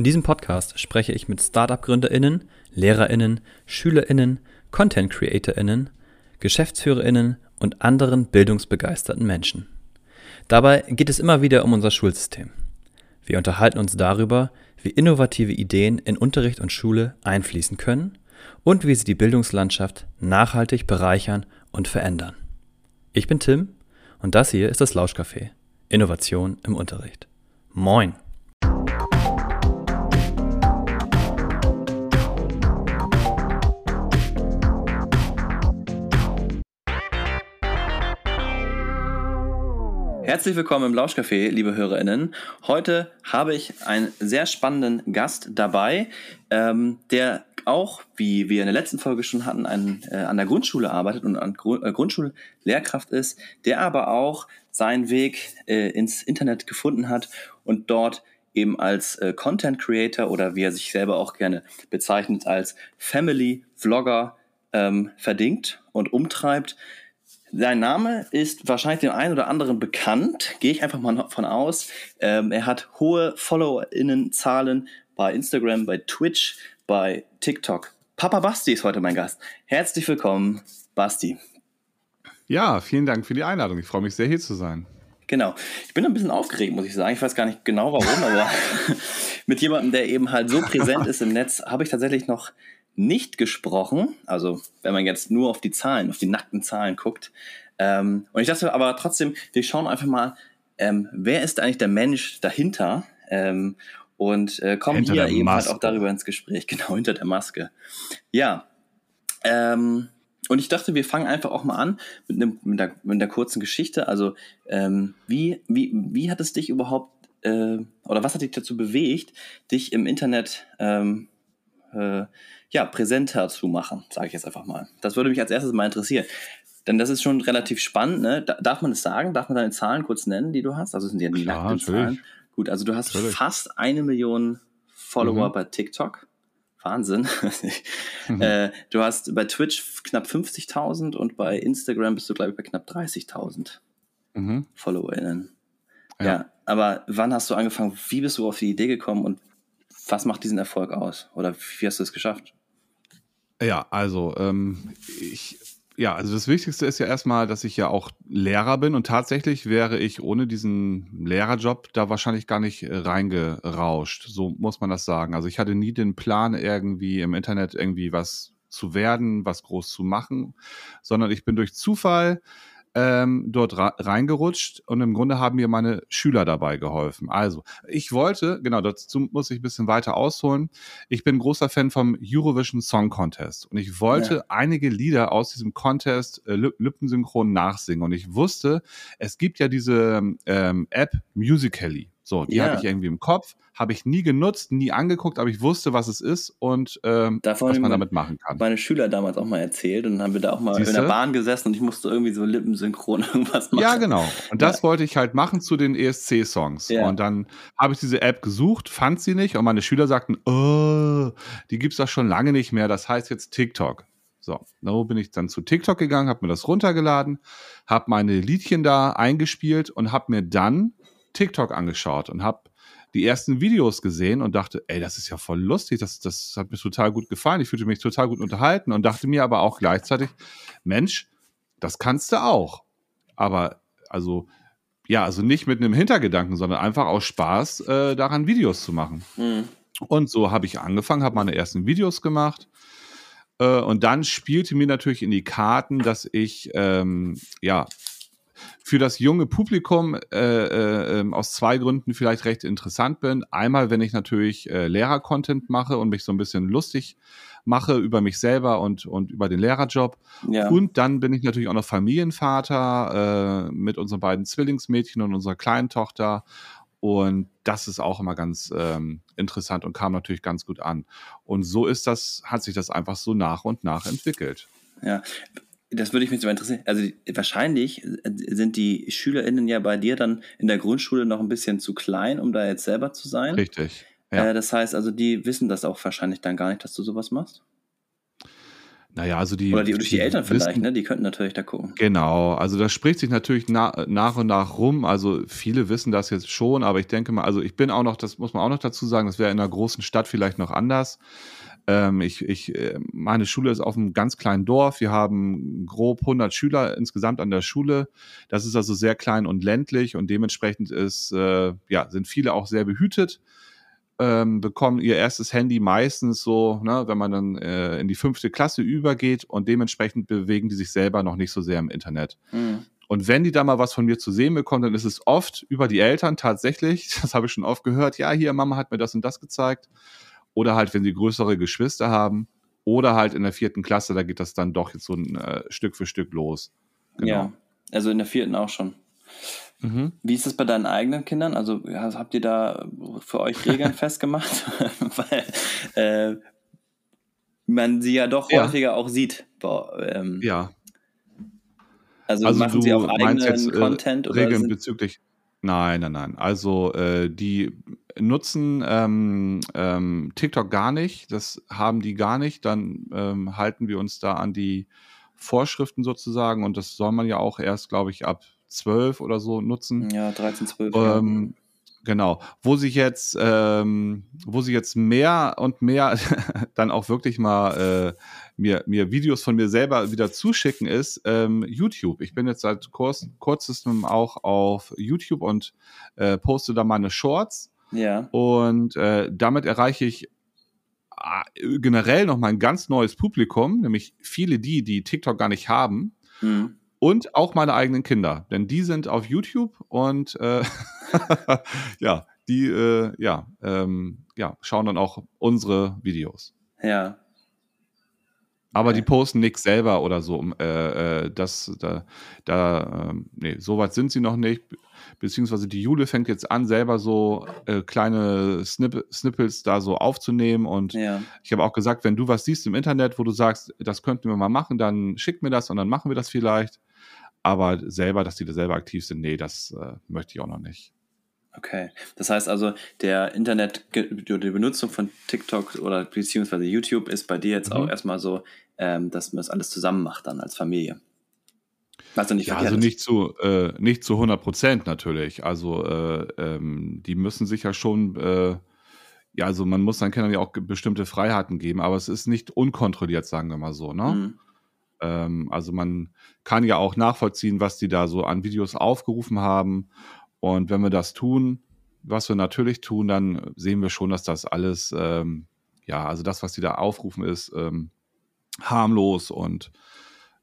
In diesem Podcast spreche ich mit Startup-GründerInnen, LehrerInnen, SchülerInnen, Content-CreatorInnen, GeschäftsführerInnen und anderen bildungsbegeisterten Menschen. Dabei geht es immer wieder um unser Schulsystem. Wir unterhalten uns darüber, wie innovative Ideen in Unterricht und Schule einfließen können und wie sie die Bildungslandschaft nachhaltig bereichern und verändern. Ich bin Tim und das hier ist das Lauschcafé. Innovation im Unterricht. Moin! Herzlich willkommen im Lauschcafé, liebe HörerInnen. Heute habe ich einen sehr spannenden Gast dabei, ähm, der auch, wie wir in der letzten Folge schon hatten, ein, äh, an der Grundschule arbeitet und an Gru äh, Grundschullehrkraft ist, der aber auch seinen Weg äh, ins Internet gefunden hat und dort eben als äh, Content Creator oder wie er sich selber auch gerne bezeichnet als Family Vlogger ähm, verdingt und umtreibt. Sein Name ist wahrscheinlich dem einen oder anderen bekannt, gehe ich einfach mal von aus. Ähm, er hat hohe FollowerInnen-Zahlen bei Instagram, bei Twitch, bei TikTok. Papa Basti ist heute mein Gast. Herzlich willkommen, Basti. Ja, vielen Dank für die Einladung. Ich freue mich sehr, hier zu sein. Genau. Ich bin ein bisschen aufgeregt, muss ich sagen. Ich weiß gar nicht genau warum, aber mit jemandem, der eben halt so präsent ist im Netz, habe ich tatsächlich noch nicht gesprochen. Also wenn man jetzt nur auf die Zahlen, auf die nackten Zahlen guckt. Ähm, und ich dachte aber trotzdem, wir schauen einfach mal, ähm, wer ist eigentlich der Mensch dahinter? Ähm, und äh, kommen hinter hier eben halt auch darüber ins Gespräch, genau hinter der Maske. Ja. Ähm, und ich dachte, wir fangen einfach auch mal an mit, einem, mit, der, mit der kurzen Geschichte. Also, ähm, wie, wie, wie hat es dich überhaupt, äh, oder was hat dich dazu bewegt, dich im Internet ähm, äh, ja, präsenter zu machen, sage ich jetzt einfach mal. Das würde mich als erstes mal interessieren. Denn das ist schon relativ spannend. Ne? Darf man es sagen? Darf man deine Zahlen kurz nennen, die du hast? Also sind ja die nackten Zahlen. Gut, also du hast natürlich. fast eine Million Follower mhm. bei TikTok. Wahnsinn. mhm. äh, du hast bei Twitch knapp 50.000 und bei Instagram bist du, glaube ich, bei knapp 30.000 mhm. FollowerInnen. Ja. ja, aber wann hast du angefangen? Wie bist du auf die Idee gekommen und was macht diesen Erfolg aus? Oder wie hast du es geschafft? Ja, also ähm, ich, ja, also das Wichtigste ist ja erstmal, dass ich ja auch Lehrer bin und tatsächlich wäre ich ohne diesen Lehrerjob da wahrscheinlich gar nicht äh, reingerauscht. So muss man das sagen. Also ich hatte nie den Plan, irgendwie im Internet irgendwie was zu werden, was groß zu machen, sondern ich bin durch Zufall ähm, dort reingerutscht und im Grunde haben mir meine Schüler dabei geholfen. Also, ich wollte, genau, dazu muss ich ein bisschen weiter ausholen. Ich bin großer Fan vom Eurovision Song Contest und ich wollte ja. einige Lieder aus diesem Contest äh, lippensynchron nachsingen und ich wusste, es gibt ja diese ähm, App Musically. So, die ja. hatte ich irgendwie im Kopf, habe ich nie genutzt, nie angeguckt, aber ich wusste, was es ist und ähm, was man damit machen kann. Meine Schüler damals auch mal erzählt und dann haben wir da auch mal Siehste? in der Bahn gesessen und ich musste irgendwie so lippensynchron irgendwas machen. Ja, genau. Und das ja. wollte ich halt machen zu den ESC-Songs. Ja. Und dann habe ich diese App gesucht, fand sie nicht und meine Schüler sagten, oh, die gibt es doch schon lange nicht mehr, das heißt jetzt TikTok. So, so bin ich dann zu TikTok gegangen, habe mir das runtergeladen, habe meine Liedchen da eingespielt und habe mir dann TikTok angeschaut und habe die ersten Videos gesehen und dachte, ey, das ist ja voll lustig, das, das hat mir total gut gefallen, ich fühlte mich total gut unterhalten und dachte mir aber auch gleichzeitig, Mensch, das kannst du auch. Aber also, ja, also nicht mit einem Hintergedanken, sondern einfach aus Spaß äh, daran Videos zu machen. Mhm. Und so habe ich angefangen, habe meine ersten Videos gemacht. Äh, und dann spielte mir natürlich in die Karten, dass ich ähm, ja für das junge Publikum äh, äh, ähm, aus zwei Gründen vielleicht recht interessant bin. Einmal, wenn ich natürlich äh, Lehrer-Content mache und mich so ein bisschen lustig mache über mich selber und, und über den Lehrerjob. Ja. Und dann bin ich natürlich auch noch Familienvater äh, mit unseren beiden Zwillingsmädchen und unserer kleinen Tochter. Und das ist auch immer ganz ähm, interessant und kam natürlich ganz gut an. Und so ist das, hat sich das einfach so nach und nach entwickelt. Ja, das würde ich mich so interessieren. Also wahrscheinlich äh, sind die SchülerInnen ja bei dir dann in der Grundschule noch ein bisschen zu klein, um da jetzt selber zu sein. Richtig. Ja. Äh, das heißt also, die wissen das auch wahrscheinlich dann gar nicht, dass du sowas machst. Naja, also die. Oder die, durch die, Eltern vielleicht, wissen, ne? Die könnten natürlich da gucken. Genau, also das spricht sich natürlich na, nach und nach rum. Also viele wissen das jetzt schon, aber ich denke mal, also ich bin auch noch, das muss man auch noch dazu sagen, das wäre in einer großen Stadt vielleicht noch anders. Ähm, ich, ich, äh, meine Schule ist auf einem ganz kleinen Dorf. Wir haben grob 100 Schüler insgesamt an der Schule. Das ist also sehr klein und ländlich und dementsprechend ist, äh, ja, sind viele auch sehr behütet ähm, bekommen ihr erstes Handy meistens so, ne, wenn man dann äh, in die fünfte Klasse übergeht und dementsprechend bewegen die sich selber noch nicht so sehr im Internet. Mhm. Und wenn die da mal was von mir zu sehen bekommen, dann ist es oft über die Eltern tatsächlich, das habe ich schon oft gehört, ja, hier, Mama hat mir das und das gezeigt. Oder halt, wenn sie größere Geschwister haben. Oder halt in der vierten Klasse, da geht das dann doch jetzt so ein äh, Stück für Stück los. Genau. Ja, also in der vierten auch schon. Mhm. Wie ist es bei deinen eigenen Kindern? Also habt ihr da für euch Regeln festgemacht? Weil äh, man sie ja doch ja. häufiger auch sieht. Boah, ähm, ja. Also, also machen sie auch eigenen jetzt, äh, Content? Oder Regeln bezüglich. Nein, nein, nein. Also äh, die nutzen ähm, ähm, TikTok gar nicht. Das haben die gar nicht. Dann ähm, halten wir uns da an die Vorschriften sozusagen. Und das soll man ja auch erst, glaube ich, ab 12 oder so nutzen. Ja, 13, 12. Ähm, ja. Genau. Wo sich jetzt, ähm, wo sich jetzt mehr und mehr dann auch wirklich mal äh, mir, mir Videos von mir selber wieder zuschicken, ist ähm, YouTube. Ich bin jetzt seit kurz, kurzestem auch auf YouTube und äh, poste da meine Shorts. Ja. Und äh, damit erreiche ich äh, generell noch mal ein ganz neues Publikum, nämlich viele die, die TikTok gar nicht haben. Mhm. Und auch meine eigenen Kinder, denn die sind auf YouTube und äh, ja, die äh, ja, ähm, ja, schauen dann auch unsere Videos. Ja. Aber die posten nichts selber oder so. Äh, äh, das, da, da, äh, nee, so weit sind sie noch nicht. Beziehungsweise die Jule fängt jetzt an, selber so äh, kleine Snip Snippets da so aufzunehmen. Und ja. ich habe auch gesagt, wenn du was siehst im Internet, wo du sagst, das könnten wir mal machen, dann schick mir das und dann machen wir das vielleicht. Aber selber, dass die da selber aktiv sind, nee, das äh, möchte ich auch noch nicht. Okay, das heißt also, der Internet, die Benutzung von TikTok oder beziehungsweise YouTube ist bei dir jetzt mhm. auch erstmal so, ähm, dass man das alles zusammen macht dann als Familie. Was nicht ja, also nicht zu, äh, nicht zu 100 Prozent natürlich. Also äh, ähm, die müssen sich ja schon, äh, ja, also man muss seinen Kindern ja auch bestimmte Freiheiten geben, aber es ist nicht unkontrolliert, sagen wir mal so, ne? Mhm. Ähm, also man kann ja auch nachvollziehen, was die da so an Videos aufgerufen haben. Und wenn wir das tun, was wir natürlich tun, dann sehen wir schon, dass das alles, ähm, ja, also das, was die da aufrufen, ist ähm, harmlos und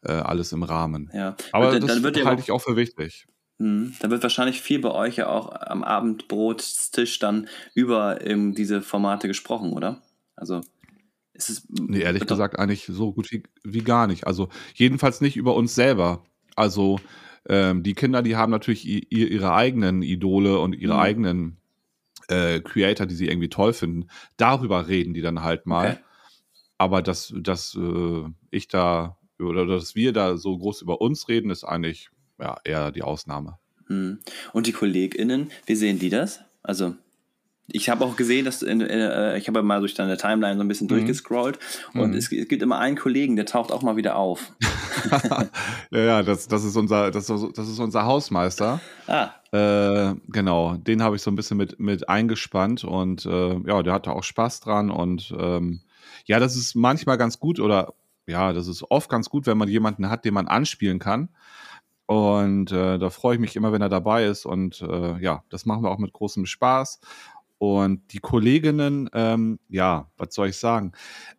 äh, alles im Rahmen. Ja. Aber dann, das dann halte ich auch für wichtig. Mh, da wird wahrscheinlich viel bei euch ja auch am Abendbrotstisch dann über ähm, diese Formate gesprochen, oder? Also ist es, nee, ehrlich gesagt eigentlich so gut wie, wie gar nicht. Also jedenfalls nicht über uns selber. Also ähm, die Kinder, die haben natürlich ihre eigenen Idole und ihre mhm. eigenen äh, Creator, die sie irgendwie toll finden. Darüber reden die dann halt mal. Okay. Aber dass, dass äh, ich da oder dass wir da so groß über uns reden, ist eigentlich ja, eher die Ausnahme. Mhm. Und die KollegInnen, wie sehen die das? Also ich habe auch gesehen, dass in, äh, ich habe mal durch deine Timeline so ein bisschen mhm. durchgescrollt und mhm. es, es, gibt immer einen Kollegen, der taucht auch mal wieder auf. ja, ja, das, das, ist unser, das, das ist unser Hausmeister. Ah. Äh, genau, den habe ich so ein bisschen mit, mit eingespannt und äh, ja, der hatte auch Spaß dran und ähm, ja, das ist manchmal ganz gut oder ja, das ist oft ganz gut, wenn man jemanden hat, den man anspielen kann. Und äh, da freue ich mich immer, wenn er dabei ist. Und äh, ja, das machen wir auch mit großem Spaß. Und die Kolleginnen, ähm, ja, was soll ich sagen?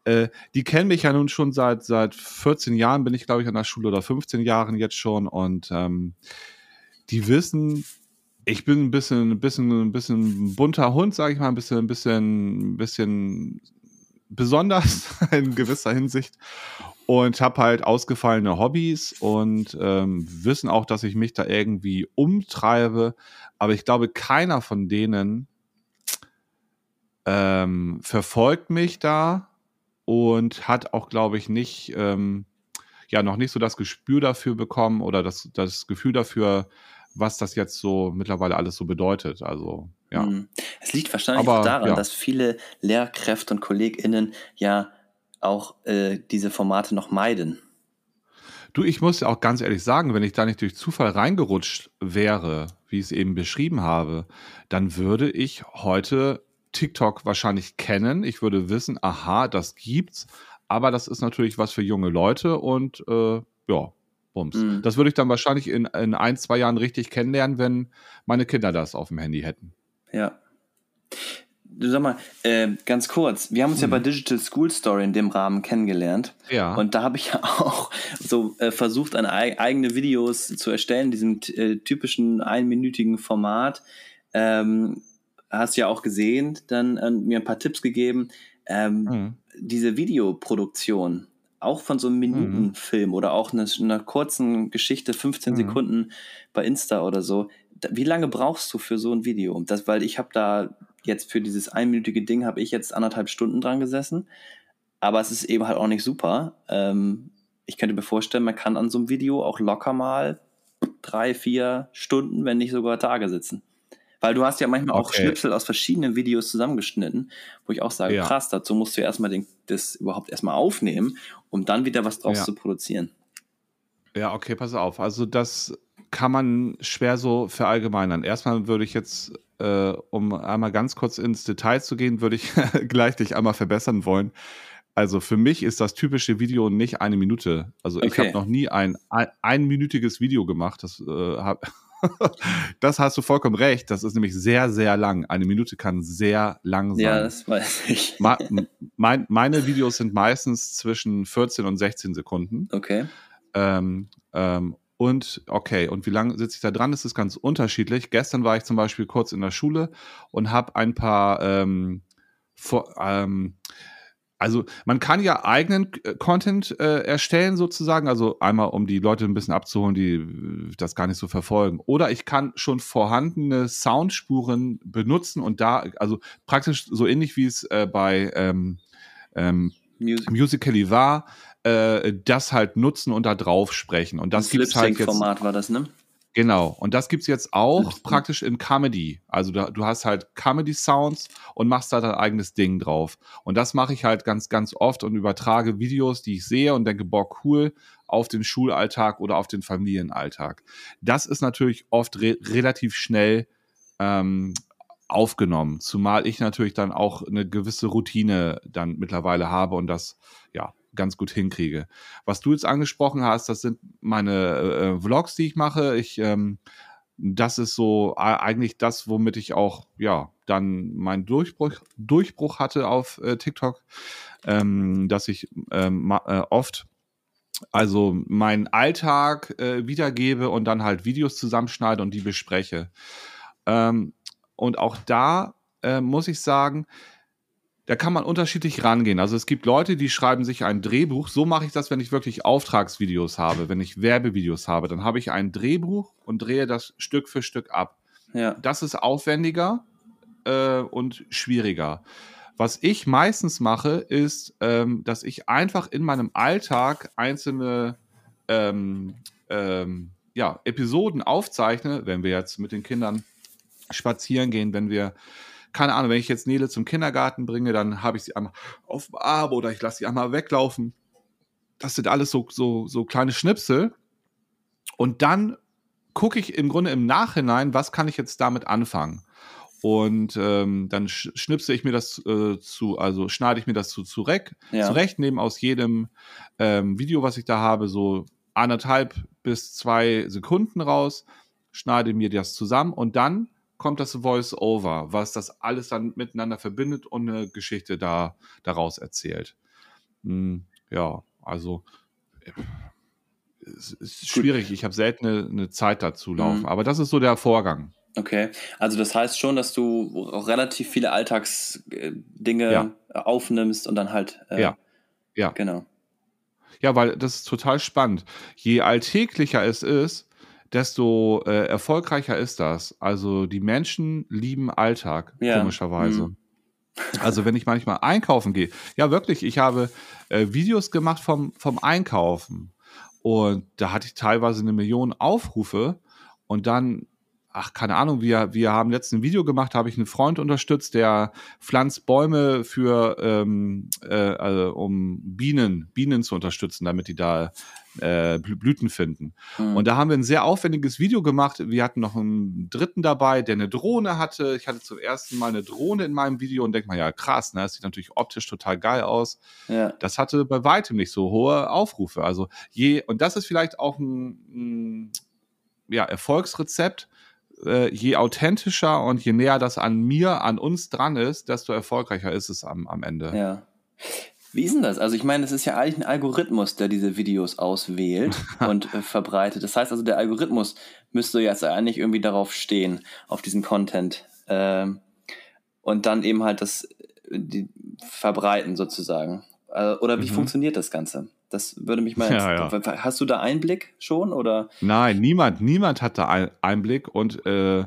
Äh, die kennen mich ja nun schon seit, seit 14 Jahren, bin ich, glaube ich, an der Schule oder 15 Jahren jetzt schon. Und ähm, die wissen, ich bin ein bisschen, ein bisschen, ein bisschen bunter Hund, sage ich mal, ein bisschen, ein bisschen, ein bisschen besonders in gewisser Hinsicht und habe halt ausgefallene Hobbys und ähm, wissen auch, dass ich mich da irgendwie umtreibe. Aber ich glaube, keiner von denen ähm, verfolgt mich da und hat auch, glaube ich, nicht, ähm, ja, noch nicht so das Gespür dafür bekommen oder das, das Gefühl dafür, was das jetzt so mittlerweile alles so bedeutet. Also, ja. Hm. Es liegt wahrscheinlich Aber, auch daran, ja. dass viele Lehrkräfte und KollegInnen ja auch äh, diese Formate noch meiden. Du, ich muss ja auch ganz ehrlich sagen, wenn ich da nicht durch Zufall reingerutscht wäre, wie ich es eben beschrieben habe, dann würde ich heute TikTok wahrscheinlich kennen. Ich würde wissen, aha, das gibt's. Aber das ist natürlich was für junge Leute und äh, ja, bums. Mhm. Das würde ich dann wahrscheinlich in, in ein, zwei Jahren richtig kennenlernen, wenn meine Kinder das auf dem Handy hätten. Ja. Du sag mal, äh, ganz kurz, wir haben uns hm. ja bei Digital School Story in dem Rahmen kennengelernt. Ja. Und da habe ich ja auch so äh, versucht, eine eigene Videos zu erstellen, diesem äh, typischen einminütigen Format. Ähm, hast ja auch gesehen, dann äh, mir ein paar Tipps gegeben. Ähm, mhm. Diese Videoproduktion, auch von so einem mhm. Minutenfilm mhm. oder auch einer eine kurzen Geschichte, 15 mhm. Sekunden bei Insta oder so, wie lange brauchst du für so ein Video? Das, weil ich habe da jetzt für dieses einminütige Ding habe ich jetzt anderthalb Stunden dran gesessen. Aber es ist eben halt auch nicht super. Ähm, ich könnte mir vorstellen, man kann an so einem Video auch locker mal drei, vier Stunden, wenn nicht sogar Tage sitzen. Weil du hast ja manchmal okay. auch Schnipsel aus verschiedenen Videos zusammengeschnitten, wo ich auch sage, ja. krass, dazu musst du erstmal den, das überhaupt erstmal aufnehmen, um dann wieder was draus ja. zu produzieren. Ja, okay, pass auf. Also das kann man schwer so verallgemeinern. Erstmal würde ich jetzt äh, um einmal ganz kurz ins Detail zu gehen, würde ich gleich dich einmal verbessern wollen. Also für mich ist das typische Video nicht eine Minute. Also okay. ich habe noch nie ein, ein einminütiges Video gemacht. Das, äh, hab, das hast du vollkommen recht. Das ist nämlich sehr, sehr lang. Eine Minute kann sehr lang sein. Ja, das weiß ich. mein, meine Videos sind meistens zwischen 14 und 16 Sekunden. Okay. Ähm, ähm, und okay, und wie lange sitze ich da dran? Das ist ganz unterschiedlich. Gestern war ich zum Beispiel kurz in der Schule und habe ein paar, ähm, vor, ähm, also man kann ja eigenen äh, Content äh, erstellen sozusagen, also einmal um die Leute ein bisschen abzuholen, die äh, das gar nicht so verfolgen. Oder ich kann schon vorhandene Soundspuren benutzen und da, also praktisch so ähnlich wie es äh, bei ähm, ähm, Music. Musical.ly war, äh, das halt nutzen und da drauf sprechen. Und das gibt halt jetzt. Format war das, ne? Genau. Und das gibt es jetzt auch praktisch in Comedy. Also da, du hast halt Comedy-Sounds und machst da dein eigenes Ding drauf. Und das mache ich halt ganz, ganz oft und übertrage Videos, die ich sehe und denke, boah, cool, auf den Schulalltag oder auf den Familienalltag. Das ist natürlich oft re relativ schnell ähm, aufgenommen, zumal ich natürlich dann auch eine gewisse Routine dann mittlerweile habe und das ja ganz gut hinkriege. Was du jetzt angesprochen hast, das sind meine äh, Vlogs, die ich mache. Ich ähm, das ist so eigentlich das, womit ich auch ja dann meinen Durchbruch, Durchbruch hatte auf äh, TikTok, ähm, dass ich ähm, äh, oft also meinen Alltag äh, wiedergebe und dann halt Videos zusammenschneide und die bespreche. Ähm, und auch da äh, muss ich sagen, da kann man unterschiedlich rangehen. Also es gibt Leute, die schreiben sich ein Drehbuch. So mache ich das, wenn ich wirklich Auftragsvideos habe, wenn ich Werbevideos habe. Dann habe ich ein Drehbuch und drehe das Stück für Stück ab. Ja. Das ist aufwendiger äh, und schwieriger. Was ich meistens mache, ist, ähm, dass ich einfach in meinem Alltag einzelne ähm, ähm, ja, Episoden aufzeichne, wenn wir jetzt mit den Kindern spazieren gehen, wenn wir keine Ahnung, wenn ich jetzt Nele zum Kindergarten bringe, dann habe ich sie einmal auf dem Arm oder ich lasse sie einmal weglaufen. Das sind alles so, so, so kleine Schnipsel. Und dann gucke ich im Grunde im Nachhinein, was kann ich jetzt damit anfangen. Und ähm, dann schnipse ich mir das äh, zu, also schneide ich mir das zu, zurecht, ja. zurecht, nehme aus jedem ähm, Video, was ich da habe, so anderthalb bis zwei Sekunden raus, schneide mir das zusammen und dann kommt das Voice-Over, was das alles dann miteinander verbindet und eine Geschichte da, daraus erzählt. Hm, ja, also es ist schwierig. Ich habe selten eine, eine, Zeit dazu laufen, mhm. aber das ist so der Vorgang. Okay, also das heißt schon, dass du auch relativ viele Alltagsdinge ja. aufnimmst und dann halt. Äh, ja. Ja. Genau. Ja, weil das ist total spannend. Je alltäglicher es ist, desto äh, erfolgreicher ist das. Also die Menschen lieben Alltag, ja. komischerweise. Mhm. Also wenn ich manchmal einkaufen gehe, ja wirklich, ich habe äh, Videos gemacht vom, vom Einkaufen und da hatte ich teilweise eine Million Aufrufe und dann ach, keine Ahnung, wir, wir haben letztens ein Video gemacht, habe ich einen Freund unterstützt, der pflanzt Bäume für, ähm, äh, also, um Bienen, Bienen zu unterstützen, damit die da äh, Blüten finden. Mhm. Und da haben wir ein sehr aufwendiges Video gemacht. Wir hatten noch einen dritten dabei, der eine Drohne hatte. Ich hatte zum ersten Mal eine Drohne in meinem Video und denke mal, ja krass, ne? das sieht natürlich optisch total geil aus. Ja. Das hatte bei weitem nicht so hohe Aufrufe. Also je, und das ist vielleicht auch ein, ein ja, Erfolgsrezept äh, je authentischer und je näher das an mir, an uns dran ist, desto erfolgreicher ist es am, am Ende. Ja. Wie ist denn das? Also ich meine, es ist ja eigentlich ein Algorithmus, der diese Videos auswählt und äh, verbreitet. Das heißt also, der Algorithmus müsste jetzt eigentlich irgendwie darauf stehen, auf diesen Content. Ähm, und dann eben halt das die, verbreiten sozusagen. Äh, oder wie mhm. funktioniert das Ganze? Das würde mich mal. Ja, ja. Hast du da Einblick schon oder? Nein, niemand, niemand hat da Einblick und äh,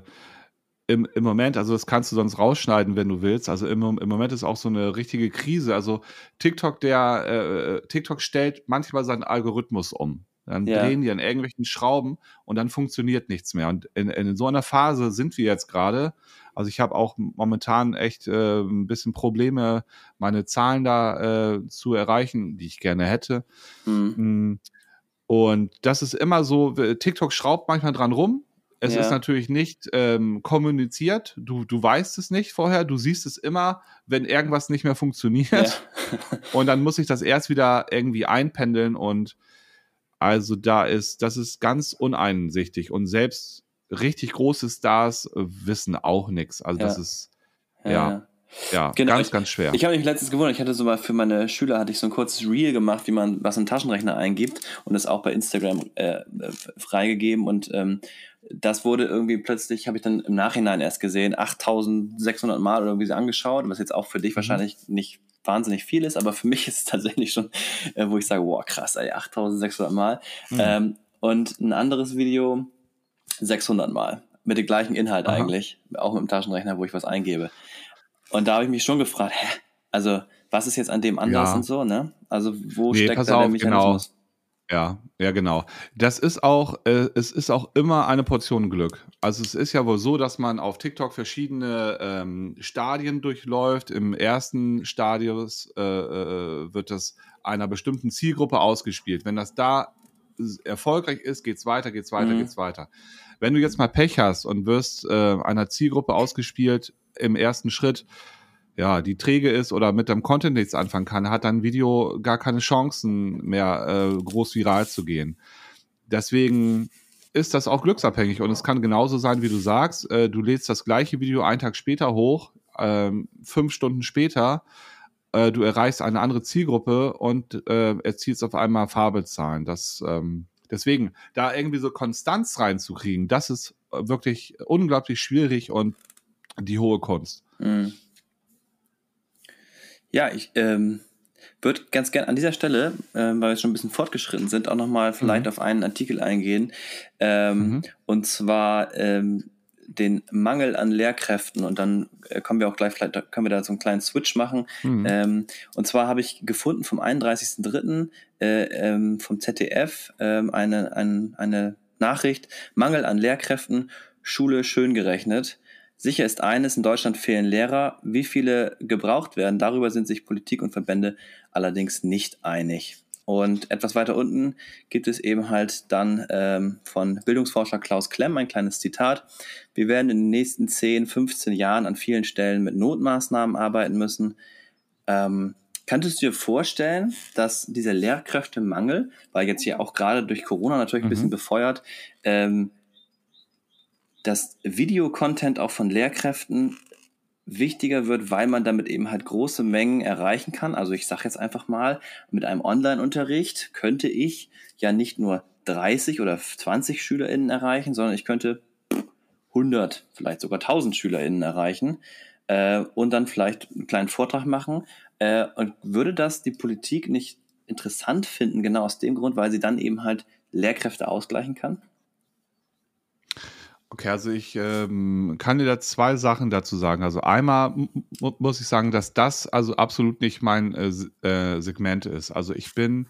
im, im Moment, also das kannst du sonst rausschneiden, wenn du willst. Also im, im Moment ist auch so eine richtige Krise. Also TikTok, der äh, TikTok stellt manchmal seinen Algorithmus um. Dann ja. drehen die an irgendwelchen Schrauben und dann funktioniert nichts mehr. Und in, in so einer Phase sind wir jetzt gerade. Also ich habe auch momentan echt äh, ein bisschen Probleme, meine Zahlen da äh, zu erreichen, die ich gerne hätte. Mhm. Mm. Und das ist immer so, TikTok schraubt manchmal dran rum. Es ja. ist natürlich nicht ähm, kommuniziert. Du, du weißt es nicht vorher. Du siehst es immer, wenn irgendwas nicht mehr funktioniert. Ja. und dann muss ich das erst wieder irgendwie einpendeln und also da ist, das ist ganz uneinsichtig und selbst richtig große Stars äh, wissen auch nichts. Also ja. das ist, ja. ja. Ja, genau, ganz, ich, ganz schwer. Ich habe mich letztens gewundert, ich hatte so mal für meine Schüler hatte ich so ein kurzes Reel gemacht, wie man was im Taschenrechner eingibt und das auch bei Instagram äh, freigegeben und ähm, das wurde irgendwie plötzlich, habe ich dann im Nachhinein erst gesehen, 8600 Mal oder irgendwie angeschaut, was jetzt auch für dich mhm. wahrscheinlich nicht wahnsinnig viel ist, aber für mich ist es tatsächlich schon, äh, wo ich sage, wow, krass, ey, 8600 Mal. Mhm. Ähm, und ein anderes Video 600 Mal mit dem gleichen Inhalt Aha. eigentlich, auch mit dem Taschenrechner, wo ich was eingebe. Und da habe ich mich schon gefragt, hä, also was ist jetzt an dem anders ja. und so, ne? Also wo nee, steckt da der Mechanismus? Genau. Ja, ja, genau. Das ist auch, äh, es ist auch immer eine Portion Glück. Also es ist ja wohl so, dass man auf TikTok verschiedene ähm, Stadien durchläuft. Im ersten Stadius äh, äh, wird das einer bestimmten Zielgruppe ausgespielt. Wenn das da erfolgreich ist, geht's weiter, geht's weiter, mhm. geht's weiter. Wenn du jetzt mal Pech hast und wirst äh, einer Zielgruppe ausgespielt im ersten Schritt, ja, die träge ist oder mit dem Content nichts anfangen kann, hat dann Video gar keine Chancen mehr, äh, groß viral zu gehen. Deswegen ist das auch glücksabhängig und es kann genauso sein, wie du sagst, äh, du lädst das gleiche Video einen Tag später hoch, äh, fünf Stunden später, äh, du erreichst eine andere Zielgruppe und äh, erzielst auf einmal Fabelzahlen. Das, ähm, deswegen, da irgendwie so Konstanz reinzukriegen, das ist wirklich unglaublich schwierig und die hohe Kunst. Mhm. Ja, ich ähm, würde ganz gern an dieser Stelle, ähm, weil wir schon ein bisschen fortgeschritten sind, auch nochmal vielleicht mhm. auf einen Artikel eingehen. Ähm, mhm. Und zwar ähm, den Mangel an Lehrkräften. Und dann äh, kommen wir auch gleich, vielleicht können wir da so einen kleinen Switch machen. Mhm. Ähm, und zwar habe ich gefunden vom 31.03. Äh, ähm, vom ZDF ähm, eine, eine, eine Nachricht, Mangel an Lehrkräften, Schule schön gerechnet. Sicher ist eines, in Deutschland fehlen Lehrer. Wie viele gebraucht werden, darüber sind sich Politik und Verbände allerdings nicht einig. Und etwas weiter unten gibt es eben halt dann ähm, von Bildungsforscher Klaus Klemm ein kleines Zitat. Wir werden in den nächsten 10, 15 Jahren an vielen Stellen mit Notmaßnahmen arbeiten müssen. Ähm, Könntest du dir vorstellen, dass dieser Lehrkräftemangel, weil jetzt hier auch gerade durch Corona natürlich ein bisschen mhm. befeuert, ähm, dass Videocontent auch von Lehrkräften wichtiger wird, weil man damit eben halt große Mengen erreichen kann. Also ich sage jetzt einfach mal, mit einem Online-Unterricht könnte ich ja nicht nur 30 oder 20 SchülerInnen erreichen, sondern ich könnte 100, vielleicht sogar 1000 SchülerInnen erreichen äh, und dann vielleicht einen kleinen Vortrag machen. Äh, und würde das die Politik nicht interessant finden, genau aus dem Grund, weil sie dann eben halt Lehrkräfte ausgleichen kann? Okay, also ich ähm, kann dir da zwei Sachen dazu sagen. Also einmal muss ich sagen, dass das also absolut nicht mein äh, äh, Segment ist. Also ich bin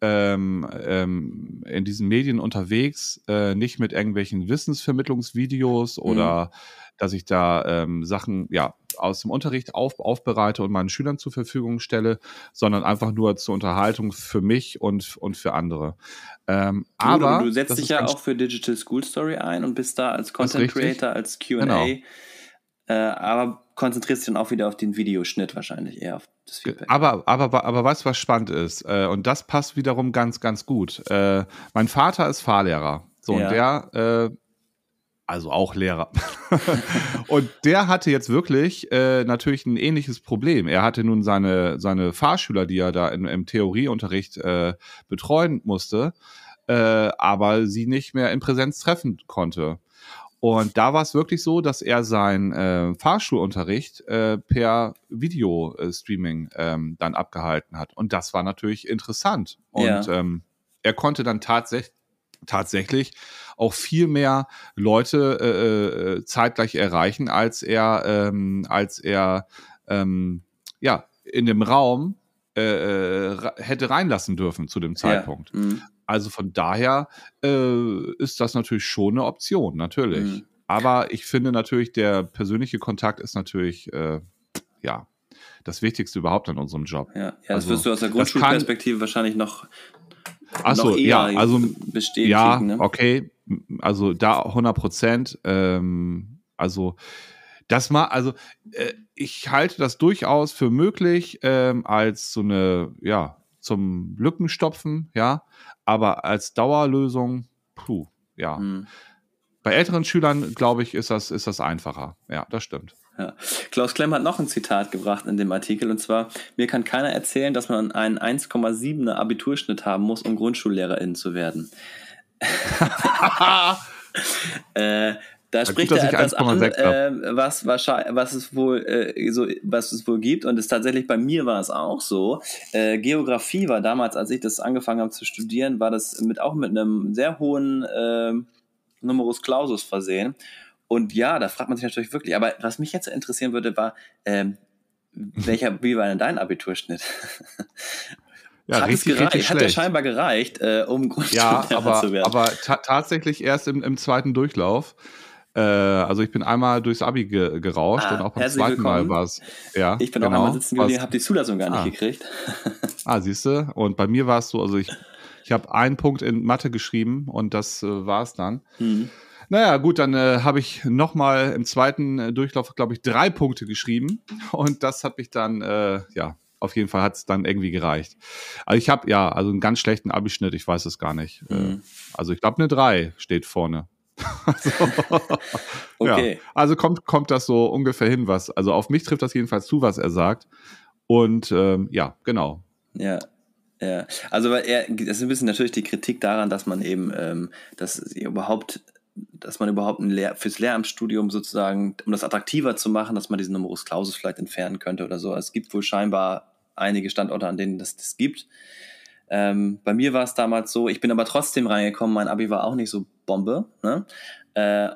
ähm, ähm, in diesen Medien unterwegs, äh, nicht mit irgendwelchen Wissensvermittlungsvideos oder mhm. Dass ich da ähm, Sachen ja aus dem Unterricht auf, aufbereite und meinen Schülern zur Verfügung stelle, sondern einfach nur zur Unterhaltung für mich und, und für andere. Ähm, du, aber du setzt dich ja auch für Digital School Story ein und bist da als Content Creator, als QA. Genau. Äh, aber konzentrierst dich dann auch wieder auf den Videoschnitt wahrscheinlich eher auf das Feedback. Aber, aber, aber weißt du, was spannend ist? Äh, und das passt wiederum ganz, ganz gut. Äh, mein Vater ist Fahrlehrer. So, ja. und der, äh, also auch Lehrer. und der hatte jetzt wirklich äh, natürlich ein ähnliches Problem. Er hatte nun seine, seine Fahrschüler, die er da in, im Theorieunterricht äh, betreuen musste, äh, aber sie nicht mehr in Präsenz treffen konnte. Und da war es wirklich so, dass er seinen äh, Fahrschulunterricht äh, per Videostreaming ähm, dann abgehalten hat. Und das war natürlich interessant. Und ja. ähm, er konnte dann tatsächlich tatsächlich auch viel mehr Leute äh, äh, zeitgleich erreichen, als er, ähm, als er ähm, ja in dem Raum äh, äh hätte reinlassen dürfen zu dem Zeitpunkt. Ja. Mhm. Also von daher äh, ist das natürlich schon eine Option, natürlich. Mhm. Aber ich finde natürlich, der persönliche Kontakt ist natürlich, äh, ja, das Wichtigste überhaupt an unserem Job. Ja, ja das also, wirst du aus der Grundschulperspektive wahrscheinlich noch, Achso, ja, also bestätigen. Ja, ne? okay, also da 100 Prozent. Ähm, also das mal, also äh, ich halte das durchaus für möglich ähm, als so eine, ja, zum Lückenstopfen, ja, aber als Dauerlösung, puh, ja. Mhm. Bei älteren Schülern, glaube ich, ist das, ist das einfacher. Ja, das stimmt. Ja. Klaus Klemm hat noch ein Zitat gebracht in dem Artikel und zwar: Mir kann keiner erzählen, dass man einen 1,7er Abiturschnitt haben muss, um Grundschullehrerin zu werden. äh, da spricht er etwas an, äh, was, wahrscheinlich, was, es wohl, äh, so, was es wohl gibt. Und es tatsächlich bei mir war es auch so. Äh, Geografie war damals, als ich das angefangen habe zu studieren, war das mit auch mit einem sehr hohen äh, Numerus Clausus versehen. Und ja, da fragt man sich natürlich wirklich. Aber was mich jetzt interessieren würde, war, ähm, welcher, wie war denn dein Abiturschnitt? Ja, hat richtig, gereicht, richtig hat ja scheinbar gereicht, äh, um Grundschullehrer ja, aber, zu werden. Aber tatsächlich erst im, im zweiten Durchlauf. Äh, also ich bin einmal durchs Abi ge gerauscht ah, und auch beim zweiten willkommen. Mal war es. Ja, ich bin genau, auch einmal sitzen geblieben, habe die Zulassung gar nicht ah. gekriegt. ah, siehst du? Und bei mir war es so, also ich, ich habe einen Punkt in Mathe geschrieben und das äh, war es dann. Mhm. Naja, gut, dann äh, habe ich nochmal im zweiten äh, Durchlauf, glaube ich, drei Punkte geschrieben. Und das hat mich dann, äh, ja, auf jeden Fall hat es dann irgendwie gereicht. Also ich habe, ja, also einen ganz schlechten Abischnitt, ich weiß es gar nicht. Äh, mhm. also ich glaube, eine 3 steht vorne also, okay. Ja. Also kommt, kommt das so ungefähr hin, was. Also auf mich trifft das jedenfalls zu, was er sagt. Und ähm, ja, genau. Ja. Ja, also weil er, das ist ein bisschen natürlich die Kritik daran, dass man eben, ähm, dass überhaupt, dass man überhaupt Lehr fürs Lehramtsstudium sozusagen, um das attraktiver zu machen, dass man diesen Numerus Clausus vielleicht entfernen könnte oder so. Es gibt wohl scheinbar einige Standorte, an denen das, das gibt. Ähm, bei mir war es damals so, ich bin aber trotzdem reingekommen, mein Abi war auch nicht so Bombe. Ne? Äh,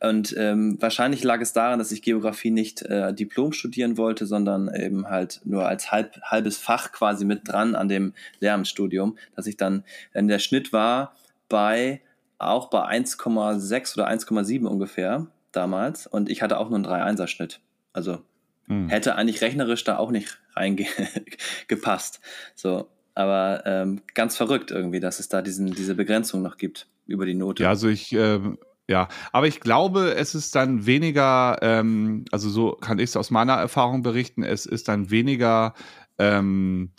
und ähm, wahrscheinlich lag es daran, dass ich Geografie nicht äh, Diplom studieren wollte, sondern eben halt nur als halb, halbes Fach quasi mit dran an dem Lehramtsstudium, dass ich dann, denn der Schnitt war bei auch bei 1,6 oder 1,7 ungefähr damals und ich hatte auch nur einen 3-1er-Schnitt. Also hm. hätte eigentlich rechnerisch da auch nicht reingepasst. So, aber ähm, ganz verrückt irgendwie, dass es da diesen, diese Begrenzung noch gibt über die Note. Ja, also ich, äh, ja, aber ich glaube, es ist dann weniger, ähm, also so kann ich es aus meiner Erfahrung berichten, es ist dann weniger ähm,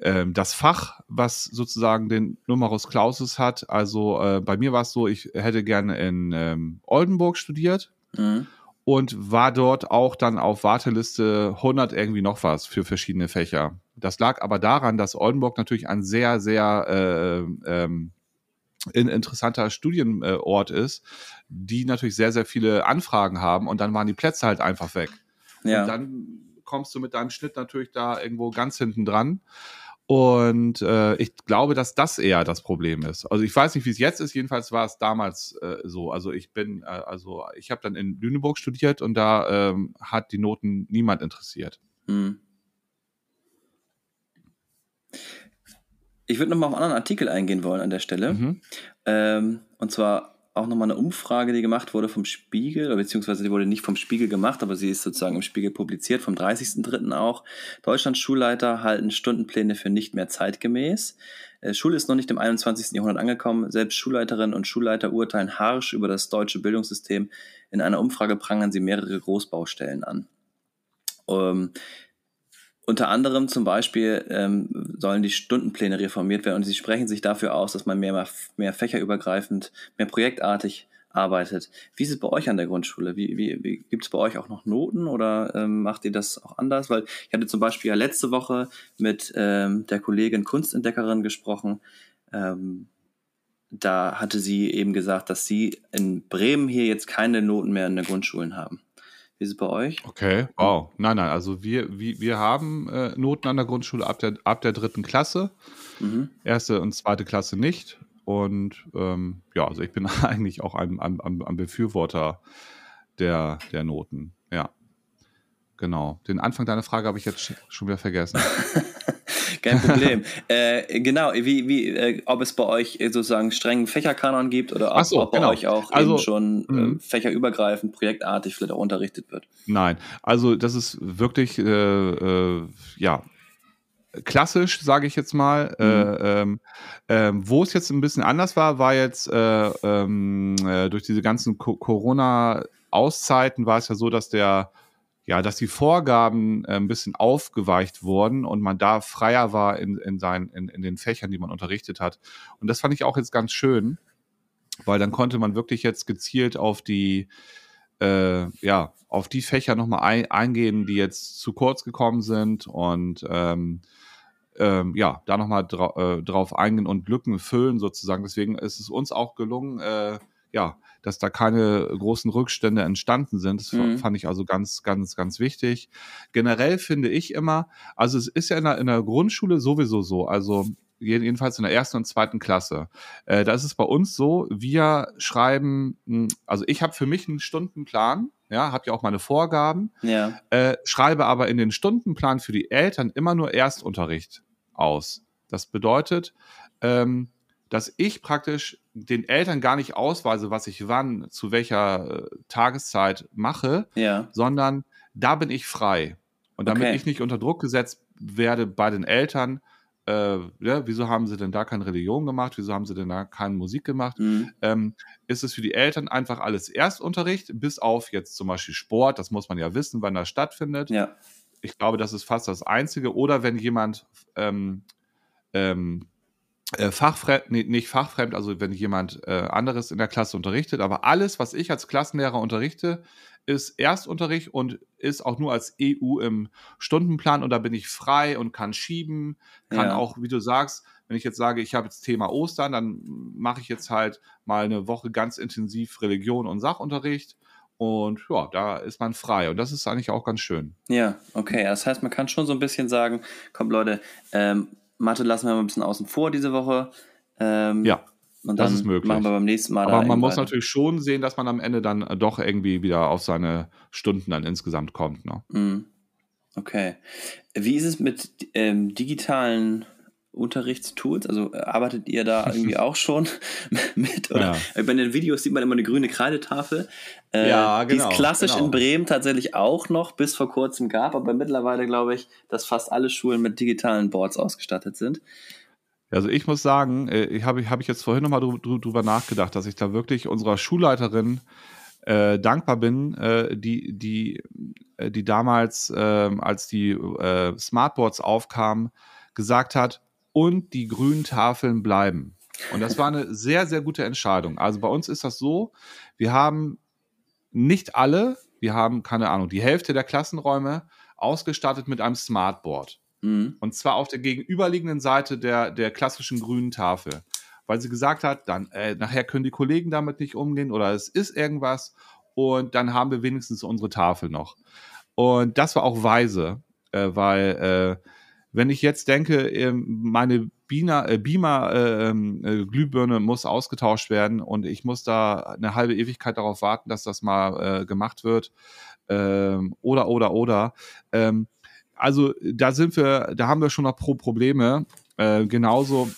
ähm, das Fach, was sozusagen den Numerus Clausus hat. Also äh, bei mir war es so, ich hätte gerne in ähm, Oldenburg studiert. Mhm und war dort auch dann auf Warteliste 100 irgendwie noch was für verschiedene Fächer. Das lag aber daran, dass Oldenburg natürlich ein sehr, sehr äh, ähm, interessanter Studienort ist, die natürlich sehr, sehr viele Anfragen haben und dann waren die Plätze halt einfach weg. Ja. Und dann kommst du mit deinem Schnitt natürlich da irgendwo ganz hinten dran. Und äh, ich glaube, dass das eher das Problem ist. Also ich weiß nicht, wie es jetzt ist. Jedenfalls war es damals äh, so. Also ich bin, äh, also ich habe dann in Lüneburg studiert und da ähm, hat die Noten niemand interessiert. Hm. ich würde nochmal auf einen anderen Artikel eingehen wollen an der Stelle. Mhm. Ähm, und zwar auch nochmal eine Umfrage, die gemacht wurde vom Spiegel, beziehungsweise die wurde nicht vom Spiegel gemacht, aber sie ist sozusagen im Spiegel publiziert, vom 30.03. auch. Deutschlands Schulleiter halten Stundenpläne für nicht mehr zeitgemäß. Äh, Schule ist noch nicht im 21. Jahrhundert angekommen. Selbst Schulleiterinnen und Schulleiter urteilen harsch über das deutsche Bildungssystem. In einer Umfrage prangern sie mehrere Großbaustellen an. Ähm, unter anderem zum Beispiel ähm, sollen die Stundenpläne reformiert werden und sie sprechen sich dafür aus, dass man mehr, mehr fächerübergreifend, mehr projektartig arbeitet. Wie ist es bei euch an der Grundschule? Wie, wie, wie gibt es bei euch auch noch Noten oder ähm, macht ihr das auch anders? Weil ich hatte zum Beispiel ja letzte Woche mit ähm, der Kollegin Kunstentdeckerin gesprochen. Ähm, da hatte sie eben gesagt, dass sie in Bremen hier jetzt keine Noten mehr in den Grundschulen haben. Wie ist es bei euch? Okay, wow. Nein, nein, also wir, wir, wir haben äh, Noten an der Grundschule ab der, ab der dritten Klasse. Mhm. Erste und zweite Klasse nicht. Und ähm, ja, also ich bin eigentlich auch ein, ein, ein Befürworter der, der Noten. Ja. Genau. Den Anfang deiner Frage habe ich jetzt schon wieder vergessen. Kein Problem. äh, genau, wie, wie, äh, ob es bei euch sozusagen strengen Fächerkanon gibt oder ob, so, ob bei genau. euch auch also, schon äh, fächerübergreifend, projektartig vielleicht auch unterrichtet wird. Nein, also das ist wirklich, äh, äh, ja, klassisch, sage ich jetzt mal. Mhm. Äh, ähm, äh, wo es jetzt ein bisschen anders war, war jetzt äh, ähm, äh, durch diese ganzen Corona-Auszeiten war es ja so, dass der ja, dass die Vorgaben äh, ein bisschen aufgeweicht wurden und man da freier war in, in, seinen, in, in den Fächern, die man unterrichtet hat. Und das fand ich auch jetzt ganz schön, weil dann konnte man wirklich jetzt gezielt auf die, äh, ja, auf die Fächer nochmal ein, eingehen, die jetzt zu kurz gekommen sind und ähm, ähm, ja, da nochmal dra äh, drauf eingehen und Lücken füllen sozusagen. Deswegen ist es uns auch gelungen, äh, ja, dass da keine großen Rückstände entstanden sind. Das mhm. fand ich also ganz, ganz, ganz wichtig. Generell finde ich immer, also es ist ja in der, in der Grundschule sowieso so, also jedenfalls in der ersten und zweiten Klasse. Äh, da ist es bei uns so, wir schreiben, hm, also ich habe für mich einen Stundenplan, ja, habe ja auch meine Vorgaben, ja. äh, schreibe aber in den Stundenplan für die Eltern immer nur Erstunterricht aus. Das bedeutet, ähm, dass ich praktisch den Eltern gar nicht ausweise, was ich wann, zu welcher äh, Tageszeit mache, ja. sondern da bin ich frei. Und damit okay. ich nicht unter Druck gesetzt werde bei den Eltern, äh, ja, wieso haben sie denn da keine Religion gemacht, wieso haben sie denn da keine Musik gemacht, mhm. ähm, ist es für die Eltern einfach alles Erstunterricht, bis auf jetzt zum Beispiel Sport, das muss man ja wissen, wann das stattfindet. Ja. Ich glaube, das ist fast das Einzige. Oder wenn jemand ähm, ähm, äh, fachfremd, nee, nicht fachfremd, also wenn jemand äh, anderes in der Klasse unterrichtet, aber alles, was ich als Klassenlehrer unterrichte, ist Erstunterricht und ist auch nur als EU im Stundenplan und da bin ich frei und kann schieben, kann ja. auch, wie du sagst, wenn ich jetzt sage, ich habe jetzt Thema Ostern, dann mache ich jetzt halt mal eine Woche ganz intensiv Religion und Sachunterricht und ja, da ist man frei und das ist eigentlich auch ganz schön. Ja, okay, das heißt, man kann schon so ein bisschen sagen, komm Leute, ähm, Mathe lassen wir mal ein bisschen außen vor diese Woche. Ähm, ja. Und das ist möglich. Machen wir beim nächsten Mal. Aber man muss natürlich schon sehen, dass man am Ende dann äh, doch irgendwie wieder auf seine Stunden dann insgesamt kommt. Ne? Mm. Okay. Wie ist es mit ähm, digitalen Unterrichtstools? Also äh, arbeitet ihr da irgendwie auch schon mit? Oder? Ja. Bei den Videos sieht man immer eine grüne Kreidetafel. Äh, ja, genau. Die es klassisch genau. in Bremen tatsächlich auch noch bis vor kurzem gab, aber mittlerweile glaube ich, dass fast alle Schulen mit digitalen Boards ausgestattet sind. Also ich muss sagen, äh, habe hab ich jetzt vorhin nochmal drüber, drüber nachgedacht, dass ich da wirklich unserer Schulleiterin äh, dankbar bin, äh, die, die, äh, die damals, äh, als die Smartboards aufkamen, gesagt hat, und die grünen Tafeln bleiben. Und das war eine sehr, sehr gute Entscheidung. Also bei uns ist das so, wir haben nicht alle, wir haben, keine Ahnung, die Hälfte der Klassenräume ausgestattet mit einem Smartboard. Mhm. Und zwar auf der gegenüberliegenden Seite der, der klassischen grünen Tafel. Weil sie gesagt hat, dann äh, nachher können die Kollegen damit nicht umgehen oder es ist irgendwas und dann haben wir wenigstens unsere Tafel noch. Und das war auch weise, äh, weil äh, wenn ich jetzt denke, ähm, meine äh, Beamer äh, ähm, äh, Glühbirne muss ausgetauscht werden und ich muss da eine halbe Ewigkeit darauf warten, dass das mal gemacht wird. Ähm, oder, oder, oder. Ähm, also da sind wir, da haben wir schon noch pro Probleme. Genauso